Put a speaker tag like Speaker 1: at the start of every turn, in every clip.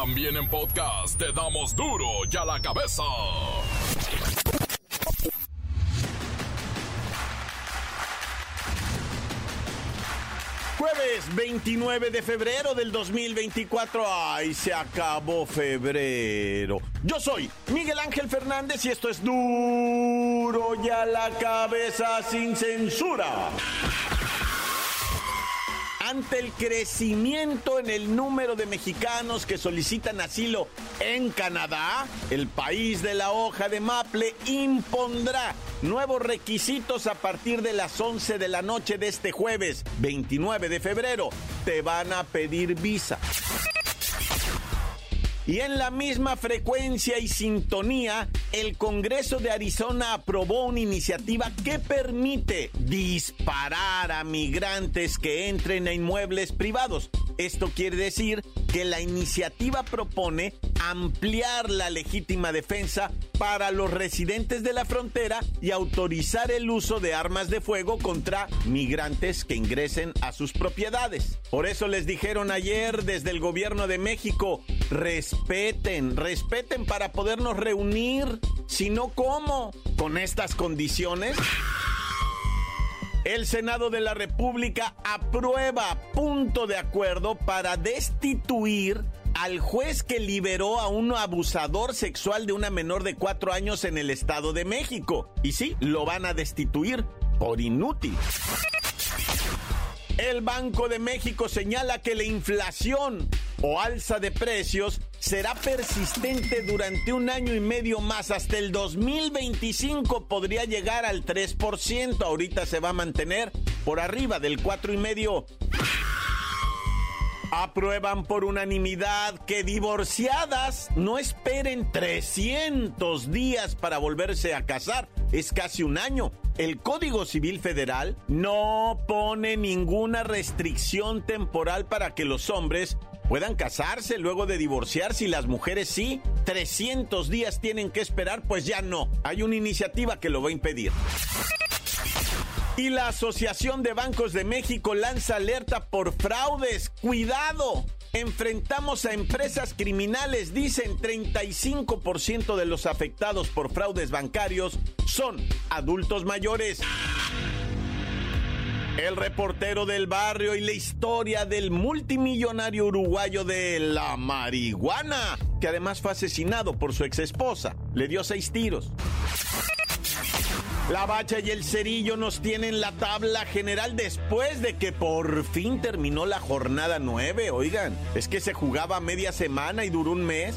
Speaker 1: También en podcast te damos duro y a la cabeza.
Speaker 2: Jueves 29 de febrero del 2024. ¡Ay, se acabó febrero! Yo soy Miguel Ángel Fernández y esto es duro y a la cabeza sin censura ante el crecimiento en el número de mexicanos que solicitan asilo en Canadá, el país de la hoja de maple impondrá nuevos requisitos a partir de las 11 de la noche de este jueves 29 de febrero. Te van a pedir visa. Y en la misma frecuencia y sintonía, el Congreso de Arizona aprobó una iniciativa que permite disparar a migrantes que entren a inmuebles privados. Esto quiere decir que la iniciativa propone ampliar la legítima defensa para los residentes de la frontera y autorizar el uso de armas de fuego contra migrantes que ingresen a sus propiedades. Por eso les dijeron ayer desde el gobierno de México, respeten, respeten para podernos reunir, si no, ¿cómo? ¿Con estas condiciones? El Senado de la República aprueba punto de acuerdo para destituir al juez que liberó a un abusador sexual de una menor de cuatro años en el Estado de México. Y sí, lo van a destituir por inútil. El Banco de México señala que la inflación o alza de precios será persistente durante un año y medio más. Hasta el 2025 podría llegar al 3%. Ahorita se va a mantener por arriba del 4,5%. Aprueban por unanimidad que divorciadas no esperen 300 días para volverse a casar. Es casi un año. El Código Civil Federal no pone ninguna restricción temporal para que los hombres puedan casarse luego de divorciarse y las mujeres sí. 300 días tienen que esperar, pues ya no. Hay una iniciativa que lo va a impedir. Y la Asociación de Bancos de México lanza alerta por fraudes. Cuidado. Enfrentamos a empresas criminales, dicen 35% de los afectados por fraudes bancarios son adultos mayores. El reportero del barrio y la historia del multimillonario uruguayo de la marihuana, que además fue asesinado por su ex esposa. Le dio seis tiros. La bacha y el cerillo nos tienen la tabla general después de que por fin terminó la jornada 9. Oigan, es que se jugaba media semana y duró un mes.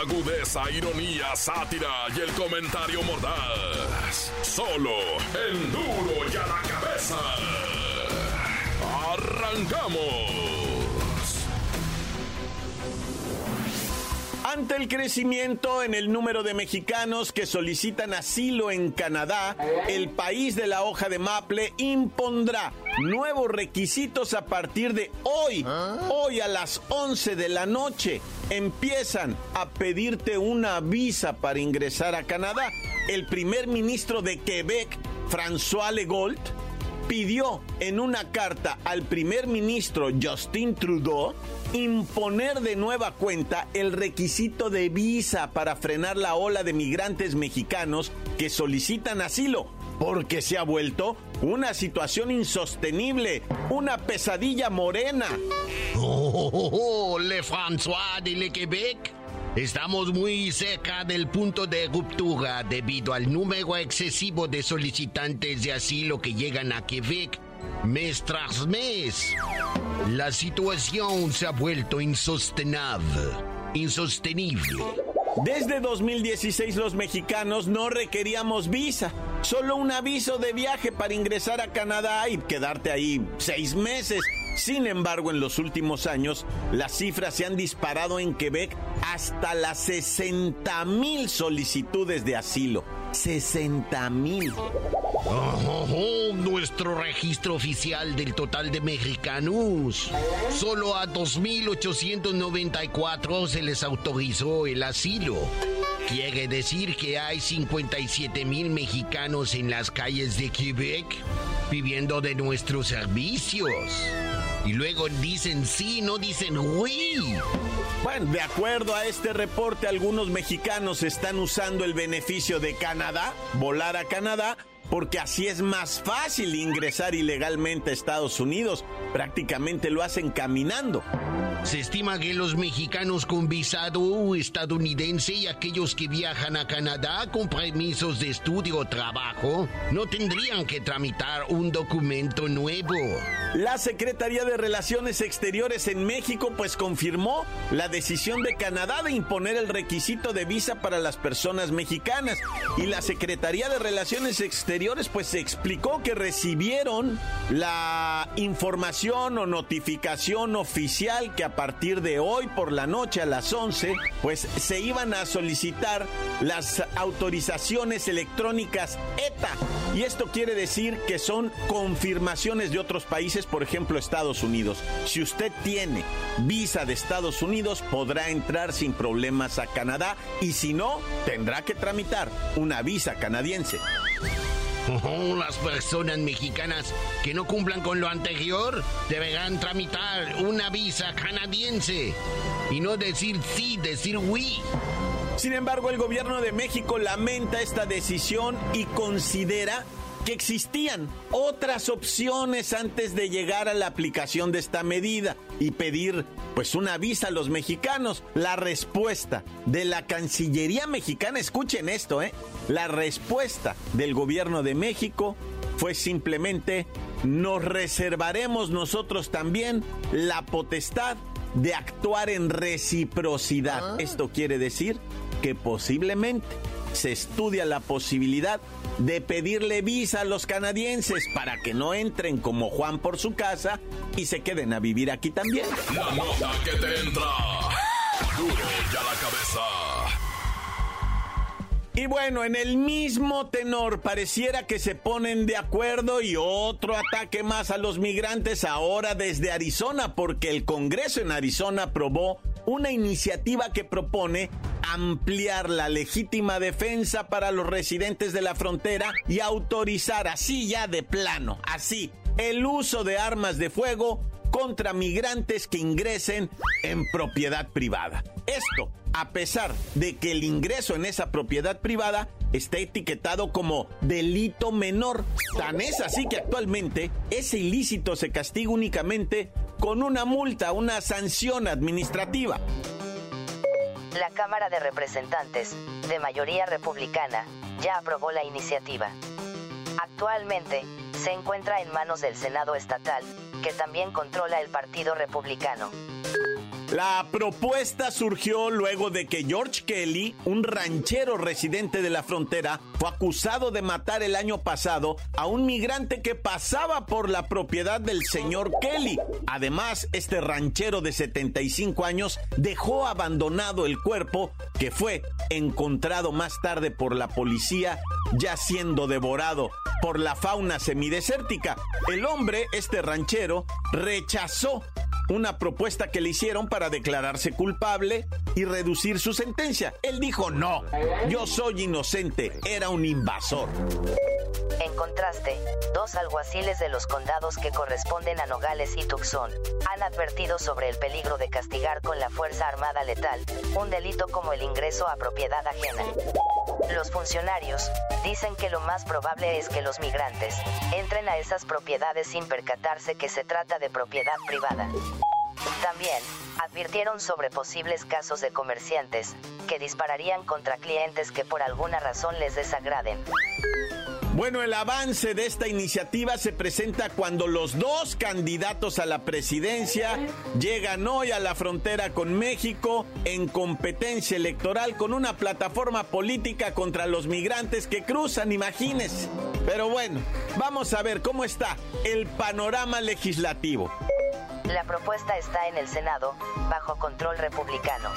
Speaker 1: Agudeza, ironía, sátira y el comentario mordaz. Solo el duro y a la cabeza. ¡Arrancamos!
Speaker 2: Ante el crecimiento en el número de mexicanos que solicitan asilo en Canadá, el país de la hoja de maple impondrá nuevos requisitos a partir de hoy. Hoy a las 11 de la noche empiezan a pedirte una visa para ingresar a Canadá. El primer ministro de Quebec, François Legault, pidió en una carta al primer ministro Justin Trudeau imponer de nueva cuenta el requisito de visa para frenar la ola de migrantes mexicanos que solicitan asilo, porque se ha vuelto una situación insostenible, una pesadilla morena.
Speaker 3: Oh, oh, oh, Le François de Le Quebec. Estamos muy cerca del punto de ruptura debido al número excesivo de solicitantes de asilo que llegan a Quebec mes tras mes. La situación se ha vuelto insostenible. Insostenible.
Speaker 2: Desde 2016 los mexicanos no requeríamos visa, solo un aviso de viaje para ingresar a Canadá y quedarte ahí seis meses. Sin embargo, en los últimos años, las cifras se han disparado en Quebec hasta las 60 mil solicitudes de asilo. 60 mil.
Speaker 3: Nuestro registro oficial del total de mexicanos. Solo a 2.894 se les autorizó el asilo. Quiere decir que hay 57 mil mexicanos en las calles de Quebec viviendo de nuestros servicios. Y luego dicen sí, no dicen oui.
Speaker 2: Bueno, de acuerdo a este reporte, algunos mexicanos están usando el beneficio de Canadá, volar a Canadá, porque así es más fácil ingresar ilegalmente a Estados Unidos. Prácticamente lo hacen caminando.
Speaker 3: Se estima que los mexicanos con visado estadounidense y aquellos que viajan a Canadá con permisos de estudio o trabajo no tendrían que tramitar un documento nuevo.
Speaker 2: La Secretaría de Relaciones Exteriores en México pues confirmó la decisión de Canadá de imponer el requisito de visa para las personas mexicanas y la Secretaría de Relaciones Exteriores pues explicó que recibieron la información o notificación oficial que a partir de hoy por la noche a las 11, pues se iban a solicitar las autorizaciones electrónicas ETA. Y esto quiere decir que son confirmaciones de otros países, por ejemplo Estados Unidos. Si usted tiene visa de Estados Unidos, podrá entrar sin problemas a Canadá y si no, tendrá que tramitar una visa canadiense.
Speaker 3: Las personas mexicanas que no cumplan con lo anterior deberán tramitar una visa canadiense y no decir sí, decir oui.
Speaker 2: Sin embargo, el gobierno de México lamenta esta decisión y considera que existían otras opciones antes de llegar a la aplicación de esta medida y pedir pues una visa a los mexicanos. La respuesta de la Cancillería mexicana, escuchen esto, ¿eh? La respuesta del gobierno de México fue simplemente nos reservaremos nosotros también la potestad de actuar en reciprocidad. Esto quiere decir que posiblemente se estudia la posibilidad de pedirle visa a los canadienses para que no entren como Juan por su casa y se queden a vivir aquí también.
Speaker 1: La nota que te entra. Duro ya la cabeza.
Speaker 2: Y bueno, en el mismo tenor pareciera que se ponen de acuerdo y otro ataque más a los migrantes ahora desde Arizona, porque el Congreso en Arizona aprobó una iniciativa que propone ampliar la legítima defensa para los residentes de la frontera y autorizar así ya de plano, así, el uso de armas de fuego contra migrantes que ingresen en propiedad privada. Esto a pesar de que el ingreso en esa propiedad privada está etiquetado como delito menor. Tan es así que actualmente ese ilícito se castiga únicamente con una multa, una sanción administrativa.
Speaker 4: La Cámara de Representantes, de mayoría republicana, ya aprobó la iniciativa. Actualmente, se encuentra en manos del Senado estatal, que también controla el Partido Republicano.
Speaker 2: La propuesta surgió luego de que George Kelly, un ranchero residente de la frontera, fue acusado de matar el año pasado a un migrante que pasaba por la propiedad del señor Kelly. Además, este ranchero de 75 años dejó abandonado el cuerpo que fue encontrado más tarde por la policía ya siendo devorado por la fauna semidesértica. El hombre, este ranchero, rechazó una propuesta que le hicieron para declararse culpable y reducir su sentencia. Él dijo, no, yo soy inocente, era un invasor.
Speaker 4: En contraste, dos alguaciles de los condados que corresponden a Nogales y Tucson han advertido sobre el peligro de castigar con la Fuerza Armada letal, un delito como el ingreso a propiedad ajena. Los funcionarios dicen que lo más probable es que los migrantes entren a esas propiedades sin percatarse que se trata de propiedad privada. También, advirtieron sobre posibles casos de comerciantes, que dispararían contra clientes que por alguna razón les desagraden.
Speaker 2: Bueno, el avance de esta iniciativa se presenta cuando los dos candidatos a la presidencia llegan hoy a la frontera con México en competencia electoral con una plataforma política contra los migrantes que cruzan, imagínense. Pero bueno, vamos a ver cómo está el panorama legislativo.
Speaker 4: La propuesta está en el Senado, bajo control republicano.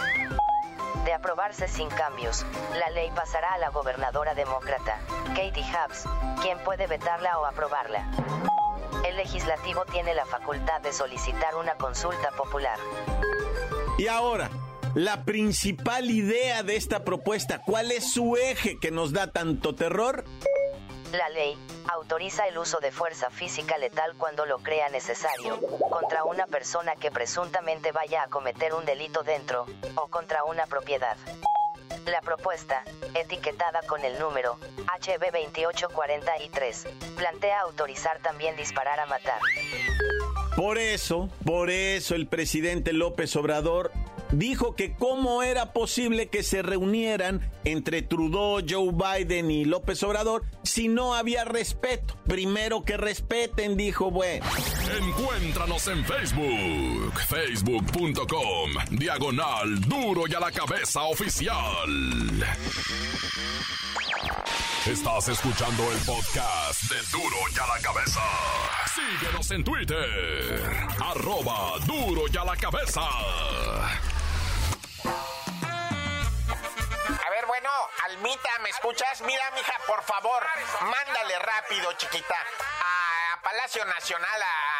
Speaker 4: De aprobarse sin cambios, la ley pasará a la gobernadora demócrata, Katie Hobbs, quien puede vetarla o aprobarla. El legislativo tiene la facultad de solicitar una consulta popular.
Speaker 5: Y ahora, la principal idea de esta propuesta, ¿cuál es su eje que nos da tanto terror?
Speaker 4: La ley autoriza el uso de fuerza física letal cuando lo crea necesario, contra una persona que presuntamente vaya a cometer un delito dentro, o contra una propiedad. La propuesta, etiquetada con el número HB2843, plantea autorizar también disparar a matar.
Speaker 5: Por eso, por eso el presidente López Obrador dijo que cómo era posible que se reunieran entre Trudeau, Joe Biden y López Obrador si no había respeto. Primero que respeten, dijo, bueno.
Speaker 1: Encuéntranos en Facebook, facebook.com, diagonal duro y a la cabeza oficial. Estás escuchando el podcast de duro y a la cabeza. Síguenos en Twitter, arroba duro y a la cabeza.
Speaker 2: Almita, ¿me escuchas? Mira, mija, por favor, mándale rápido, chiquita, a Palacio Nacional, a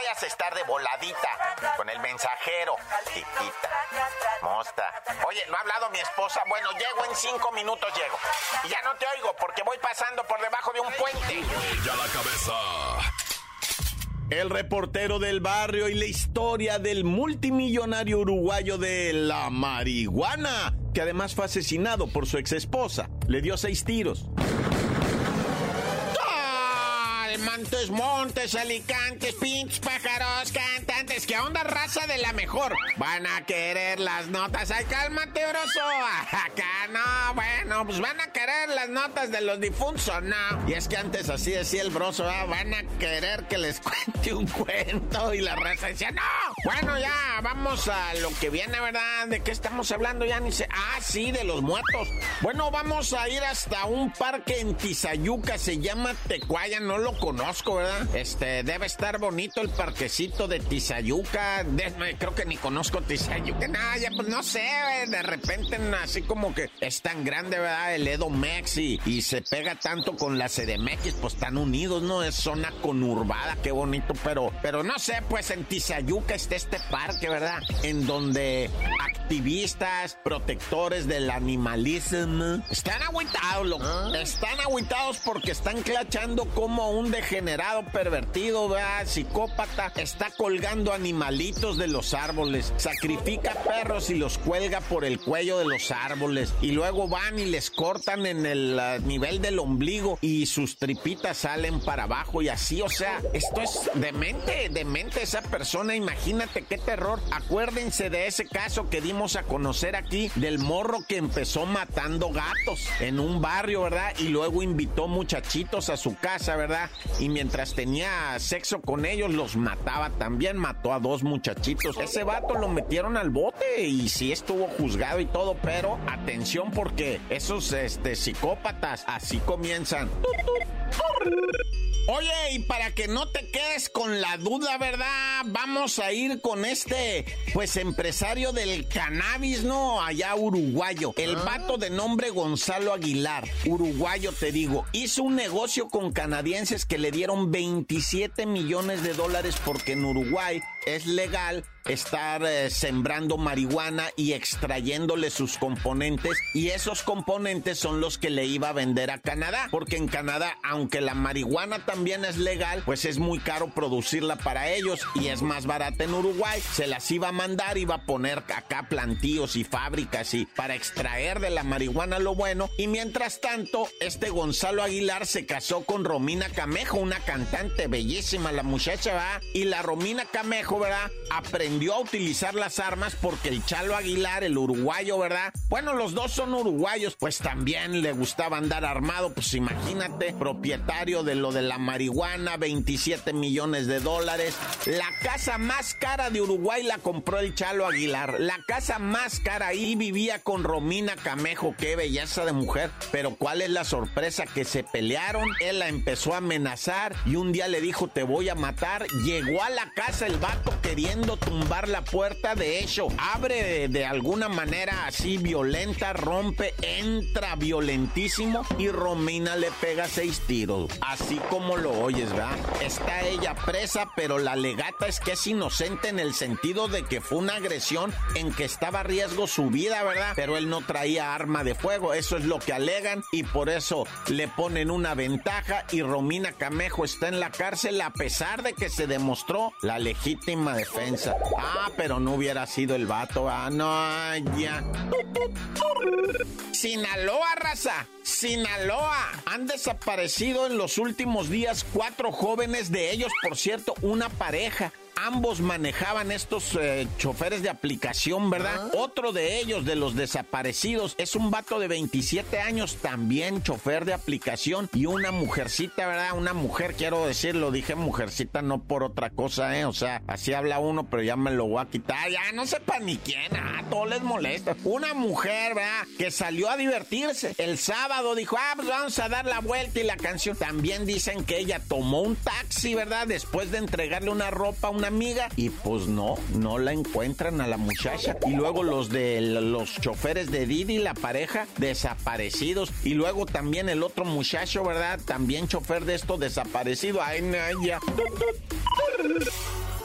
Speaker 2: vayas a estar de voladita con el mensajero, chiquita. Mosta. Oye, ¿no ha hablado mi esposa? Bueno, llego en cinco minutos, llego. Y ya no te oigo porque voy pasando por debajo de un puente.
Speaker 1: Y a la cabeza.
Speaker 5: El reportero del barrio y la historia del multimillonario uruguayo de la marihuana, que además fue asesinado por su ex esposa. Le dio seis tiros.
Speaker 2: Montes, montes, alicantes, pinches pájaros, cantantes. ¿Qué onda, raza de la mejor? Van a querer las notas. Ay, cálmate, broso. Acá no, bueno, pues van a querer las notas de los difuntos, ¿no? Y es que antes así decía el broso, ¿ah? van a querer que les cuente un cuento. Y la raza decía, no. Bueno, ya, vamos a lo que viene, ¿verdad? ¿De qué estamos hablando? Ya ni sé. Ah, sí, de los muertos. Bueno, vamos a ir hasta un parque en Tizayuca. Se llama Tecuaya, no lo conozco, ¿verdad? Este, debe estar bonito el parquecito de Tizayuca. De- creo que ni conozco Tizayuca. Nah, ya pues no sé, de repente así como que es tan grande, ¿verdad? El Edo Mex y, y se pega tanto con la CDMX, pues están unidos, ¿no? Es zona conurbada, qué bonito, pero, pero no sé, pues en Tizayuca está este parque, ¿verdad? En donde activistas, protectores del animalismo, están agüitados, loco. Están agüitados porque están clachando como un degenerado pervertido. Psicópata, está colgando animalitos de los árboles, sacrifica perros y los cuelga por el cuello de los árboles y luego van y les cortan en el ah, nivel del ombligo y sus tripitas salen para abajo y así, o sea, esto es demente, demente esa persona, imagínate qué terror. Acuérdense de ese caso que dimos a conocer aquí del morro que empezó matando gatos en un barrio, ¿verdad? Y luego invitó muchachitos a su casa, ¿verdad? Y mientras tenía sexo con ellos los mataba también, mató a dos muchachitos. Ese vato lo metieron al bote y sí estuvo juzgado y todo, pero atención porque esos este, psicópatas así comienzan. Oye, y para que no te quedes con la duda, ¿verdad? Vamos a ir con este, pues, empresario del cannabis, ¿no? Allá uruguayo. El vato de nombre Gonzalo Aguilar, uruguayo, te digo, hizo un negocio con canadienses que le dieron 27 millones de dólares porque en Uruguay es legal estar eh, sembrando marihuana y extrayéndole sus componentes y esos componentes son los que le iba a vender a Canadá porque en Canadá aunque la marihuana también es legal pues es muy caro producirla para ellos y es más barata en Uruguay. Se las iba a mandar iba a poner acá plantíos y fábricas y para extraer de la marihuana lo bueno y mientras tanto este Gonzalo Aguilar se casó con Romina Camejo una cantante bellísima la muchacha va y la Romina Camejo ¿verdad? Aprendió a utilizar las armas porque el Chalo Aguilar, el uruguayo, ¿verdad? Bueno, los dos son uruguayos, pues también le gustaba andar armado, pues imagínate, propietario de lo de la marihuana, 27 millones de dólares. La casa más cara de Uruguay la compró el Chalo Aguilar. La casa más cara ahí vivía con Romina Camejo, qué belleza de mujer. Pero ¿cuál es la sorpresa? Que se pelearon, él la empezó a amenazar y un día le dijo te voy a matar. Llegó a la casa el vato queriendo tumbar la puerta, de hecho, abre de, alguna manera así violenta, rompe, entra violentísimo y Romina le pega seis tiros. Así como lo oyes, ¿verdad? Está ella presa, pero la legata es que es inocente en el sentido de que fue una agresión en que estaba a riesgo su vida, ¿verdad? Pero él no traía arma de fuego, eso es lo que alegan y por eso le ponen una ventaja y Romina Camejo está en la cárcel a pesar de que se demostró la legítima defensa. Ah, pero no hubiera sido el vato, ah, no, ya. Sinaloa, raza. Sinaloa. Han desaparecido en los últimos días cuatro jóvenes, de ellos, por cierto, una pareja ambos manejaban estos eh, choferes de aplicación, ¿verdad? Otro de ellos, de los desaparecidos, es un vato de 27 años, también chofer de aplicación, y una mujercita, ¿verdad? Una mujer, quiero decirlo, dije mujercita no por otra cosa, ¿eh? O sea, así habla uno, pero ya me lo voy a quitar, ya no sepa ni quién, ah, todo les molesta. Una mujer, ¿verdad? Que salió a divertirse. El sábado dijo, ah, pues vamos a dar la vuelta y la canción. También dicen que ella tomó un taxi, ¿verdad? Después de entregarle una ropa a una amiga y pues no, no la encuentran a la muchacha. Y luego los de los choferes de Didi, la pareja, desaparecidos. Y luego también el otro muchacho, ¿verdad? También chofer de esto desaparecido. Ay, ya.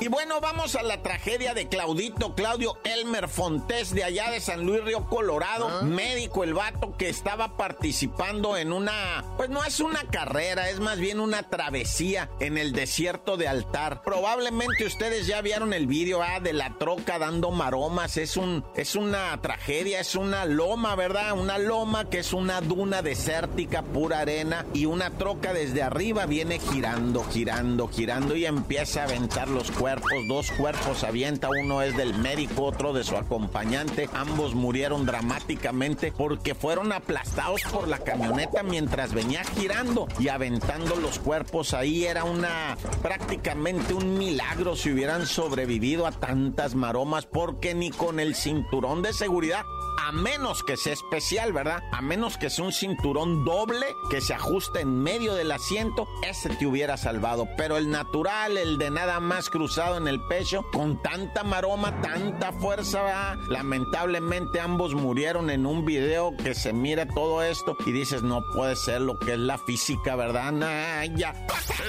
Speaker 2: Y bueno, vamos a la tragedia de Claudito, Claudio Elmer Fontés de allá de San Luis Río Colorado, ah. médico el vato que estaba participando en una, pues no es una carrera, es más bien una travesía en el desierto de Altar. Probablemente ustedes ya vieron el vídeo ah, de la troca dando maromas, es un es una tragedia, es una loma, ¿verdad? Una loma que es una duna desértica, pura arena y una troca desde arriba viene girando, girando, girando y empieza a aventar los cuerpos dos cuerpos avienta, uno es del médico, otro de su acompañante. Ambos murieron dramáticamente porque fueron aplastados por la camioneta mientras venía girando y aventando los cuerpos. Ahí era una prácticamente un milagro si hubieran sobrevivido a tantas maromas porque ni con el cinturón de seguridad a menos que sea especial, ¿verdad? A menos que sea un cinturón doble que se ajuste en medio del asiento, ese te hubiera salvado. Pero el natural, el de nada más cruzado en el pecho, con tanta maroma, tanta fuerza, ¿verdad? lamentablemente ambos murieron en un video que se mira todo esto y dices, no puede ser lo que es la física, ¿verdad? Nah, ya.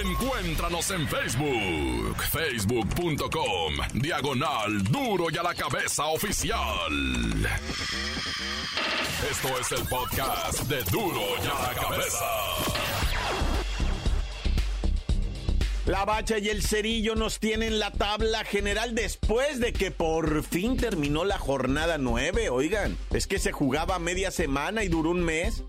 Speaker 1: Encuéntranos en Facebook, facebook.com, diagonal duro y a la cabeza oficial. Esto es el podcast de Duro y a la Cabeza.
Speaker 2: La bacha y el cerillo nos tienen la tabla general después de que por fin terminó la jornada 9. Oigan, es que se jugaba media semana y duró un mes.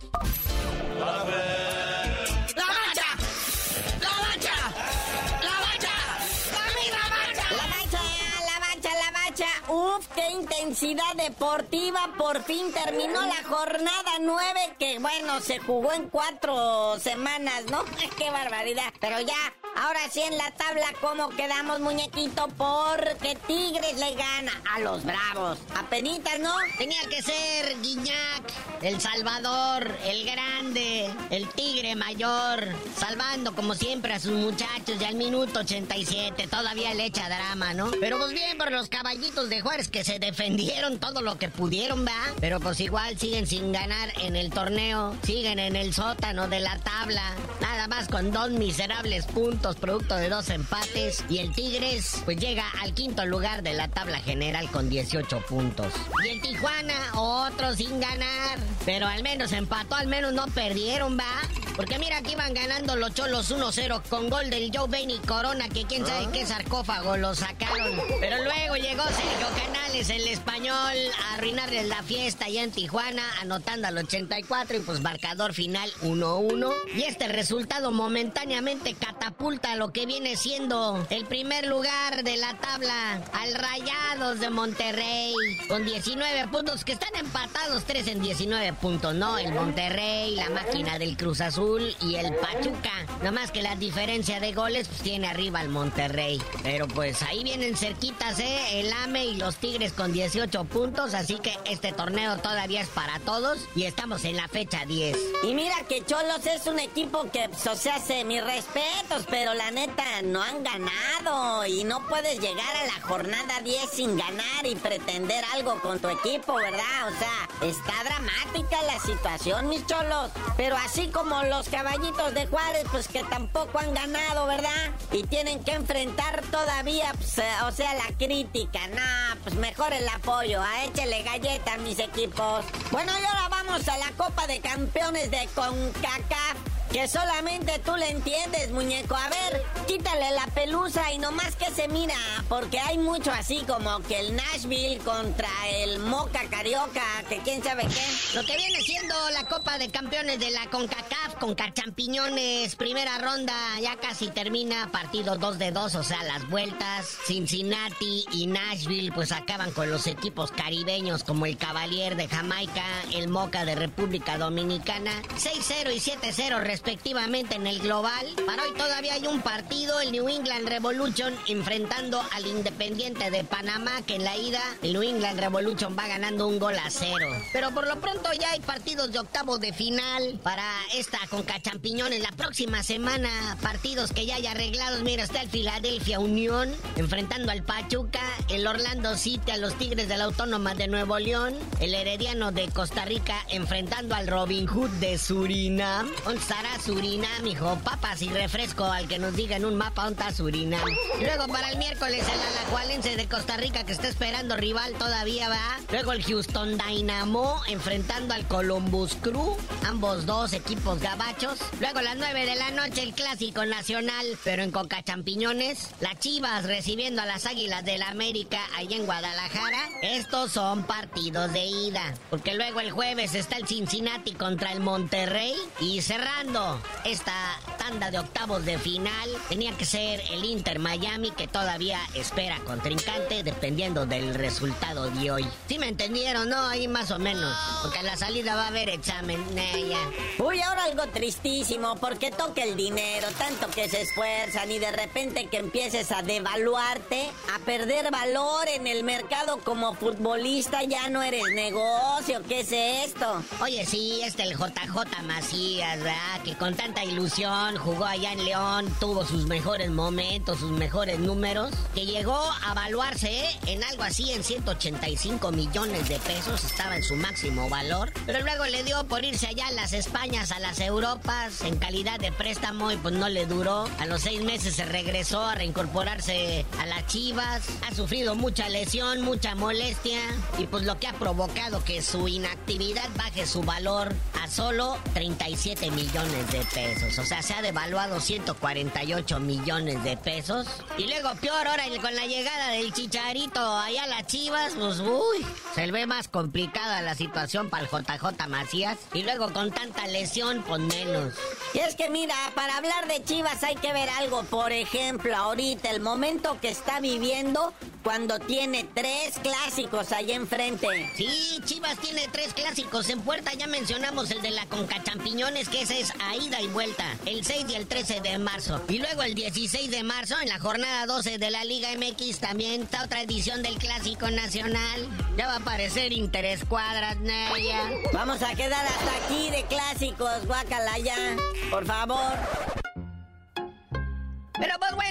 Speaker 6: Qué intensidad deportiva. Por fin terminó la jornada 9 que, bueno, se jugó en cuatro semanas, ¿no? qué barbaridad. Pero ya, ahora sí en la tabla, ¿cómo quedamos, muñequito? Porque Tigres le gana a los Bravos. Apenitas, ¿no?
Speaker 7: Tenía que ser Guiñac, el Salvador, el grande, el Tigre mayor, salvando como siempre a sus muchachos y al minuto 87 todavía le echa drama, ¿no? Pero pues bien por los caballitos de Juárez que se defendieron todo lo que pudieron, ¿va? Pero pues igual siguen sin ganar en el torneo, siguen en el sótano de la tabla, nada más con dos miserables puntos producto de dos empates y el Tigres pues llega al quinto lugar de la tabla general con 18 puntos. Y el Tijuana otro sin ganar, pero al menos empató, al menos no perdieron, ¿va? Porque mira que iban ganando los cholos 1-0 con gol del Joe Benny Corona, que quién sabe qué sarcófago lo sacaron. Pero luego llegó Sergio Canales, el español, a arruinarles la fiesta allá en Tijuana, anotando al 84 y pues marcador final 1-1. Y este resultado momentáneamente catapulta lo que viene siendo el primer lugar de la tabla al Rayados de Monterrey con 19 puntos que están empatados 3 en 19 puntos, ¿no? El Monterrey, la máquina del Cruz Azul y el Pachuca. Nada más que la diferencia de goles pues tiene arriba al Monterrey. Pero pues ahí vienen cerquitas, ¿eh? El AME y los Tigres con 18 puntos, así que este torneo todavía es para todos y estamos en la fecha 10.
Speaker 6: Y mira que Cholos es un equipo que, pues, o sea, mis respetos, pero la neta no han ganado y no puedes llegar a la jornada 10 sin ganar y pretender algo con tu equipo, ¿verdad? O sea, está dramática la situación, mis cholos. Pero así como los caballitos de Juárez, pues que tampoco han ganado, ¿verdad? Y tienen que enfrentar todavía, pues, eh, o sea, la crítica. No, pues mejor el apoyo, a échele galleta a mis equipos. Bueno, y ahora vamos a la Copa de Campeones de CONCACAF. Que solamente tú le entiendes, muñeco. A ver, quítale la pelusa y nomás que se mira, porque hay mucho así como que el Nashville contra el Moca Carioca, que quién sabe qué.
Speaker 7: Lo que viene siendo la Copa de Campeones de la CONCACAF, con Champiñones, primera ronda, ya casi termina, partido 2 de 2, o sea, las vueltas. Cincinnati y Nashville, pues acaban con los equipos caribeños como el Cavalier de Jamaica, el Moca de República Dominicana, 6-0 y 7-0 respectivamente en el global. Para hoy todavía hay un partido, el New England Revolution enfrentando al Independiente de Panamá, que en la ida el New England Revolution va ganando un gol a cero. Pero por lo pronto ya hay partidos de octavos de final para esta Conca Champiñones. La próxima semana, partidos que ya hay arreglados. Mira, está el Philadelphia Unión enfrentando al Pachuca, el Orlando City a los Tigres de la Autónoma de Nuevo León, el Herediano de Costa Rica enfrentando al Robin Hood de Surinam. ¿Dónde estará Surinam, hijo? Papas y refresco al que nos diga en un mapa dónde está Surinam. Luego para el miércoles el Alajualense de Costa Rica que está esperando rival todavía va. Luego el Houston Dynamo enfrentando al Columbus Crew. Ambos dos equipos gabachos. Luego las 9 de la noche el clásico nacional, pero en Coca Champiñones. Las Chivas recibiendo a las Águilas del la América allá en Guadalajara. Estos son partidos de ida. Porque luego el jueves está el Cincinnati contra el Monterrey. Y cerrando esta tanda de octavos de final, tenía que ser el Inter Miami que todavía espera contrincante dependiendo del resultado de hoy. ¿Sí me entendieron, no? Ahí más o menos. Porque a la salida va a haber examen. Eh, ya.
Speaker 6: Uy, ahora algo tristísimo, porque toca el dinero, tanto que se esfuerzan y de repente que empieces a devaluarte, a perder valor en el mercado como futbolista, ya no eres negocio. ¿Qué es esto?
Speaker 7: Oye, sí, este el JJ Macías, ¿verdad? Que con tanta ilusión jugó allá en León, tuvo sus mejores momentos, sus mejores números, que llegó a evaluarse en algo así en 185 millones de pesos, estaba en su máximo valor, pero luego le dio por irse allá a las Españas, a las Europas, en calidad de préstamo y pues no le duró. A los seis meses se regresó a reincorporarse a las Chivas, ha sufrido mucha lesión, mucha molestia y pues lo que ha provocado que su inactividad baje su valor a solo 37 millones de pesos. O sea, se ha devaluado 148 millones de pesos. Y luego, peor ahora, con la llegada del chicharito allá a las chivas, pues uy, se ve más complicada la situación para el JJ Macías. Y luego con tanta lesión, pues menos.
Speaker 6: Y es que mira, para hablar de Chivas hay que ver algo. Por ejemplo, ahorita el momento que está viviendo cuando tiene tres clásicos ahí enfrente.
Speaker 7: Sí, Chivas tiene tres clásicos en puerta. Ya mencionamos el de la Conca Champiñones, que ese es a ida y vuelta. El 6 y el 13 de marzo. Y luego el 16 de marzo, en la jornada 12 de la Liga MX, también está otra edición del Clásico Nacional. Ya va a aparecer Interescuadras, Naya.
Speaker 6: Vamos a quedar hasta aquí de clásicos, guacala ya. Por favor.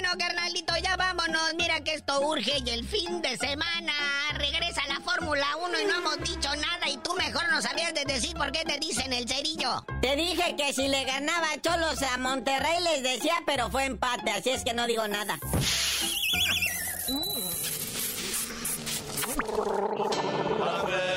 Speaker 7: Bueno, carnalito, ya vámonos. Mira que esto urge y el fin de semana regresa la Fórmula 1 y no hemos dicho nada y tú mejor no sabías de decir por qué te dicen el cerillo.
Speaker 6: Te dije que si le ganaba Cholos a Monterrey les decía, pero fue empate, así es que no digo nada.
Speaker 7: ¡La